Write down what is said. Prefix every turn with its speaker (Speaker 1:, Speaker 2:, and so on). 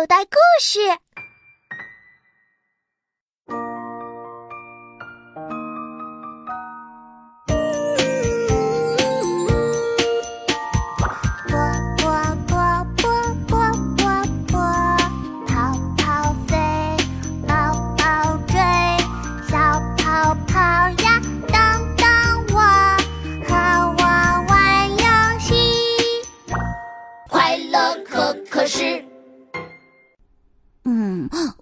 Speaker 1: 口袋故事，
Speaker 2: 波波波波波波波，跑跑飞，跑跑追，小跑跑呀，等等我，和我玩游戏，
Speaker 3: 快乐可可是。